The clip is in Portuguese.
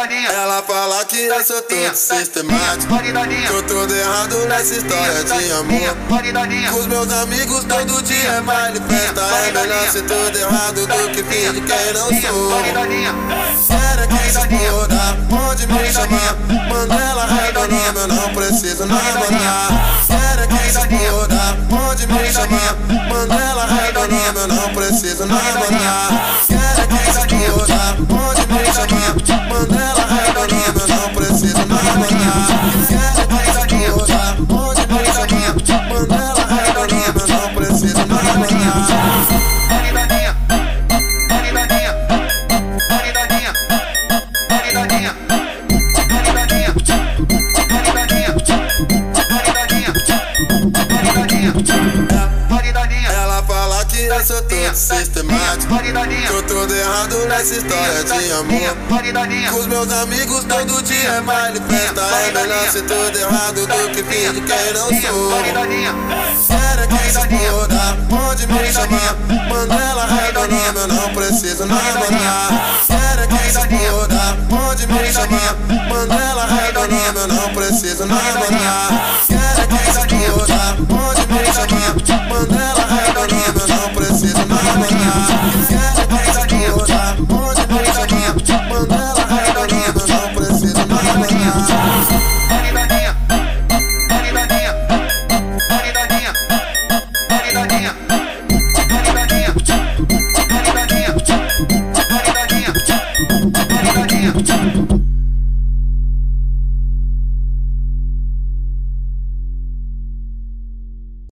Ela fala que eu sou todo sistemático. Tô todo errado nessa história de amor. Com os meus amigos todo dia é baile, festa. É melhor ser todo errado do que finge quem não sou. Quero que se exploda, pode me chamar. Mandela nome, eu não preciso namorar. Quero que se exploda, pode me chamar. Mandela nome, eu não preciso namorar. Eu sou todo sistemático. Tô todo errado nessa história de amor. Com os meus amigos todo dia é baile, festa. É melhor ser todo errado do que finge quem não sou. Quero que se exploda, pode me chamar. Mandela é meu nome, eu não preciso namorar. Quero que se exploda, pode me chamar. Mandela é meu nome, eu não preciso namorar.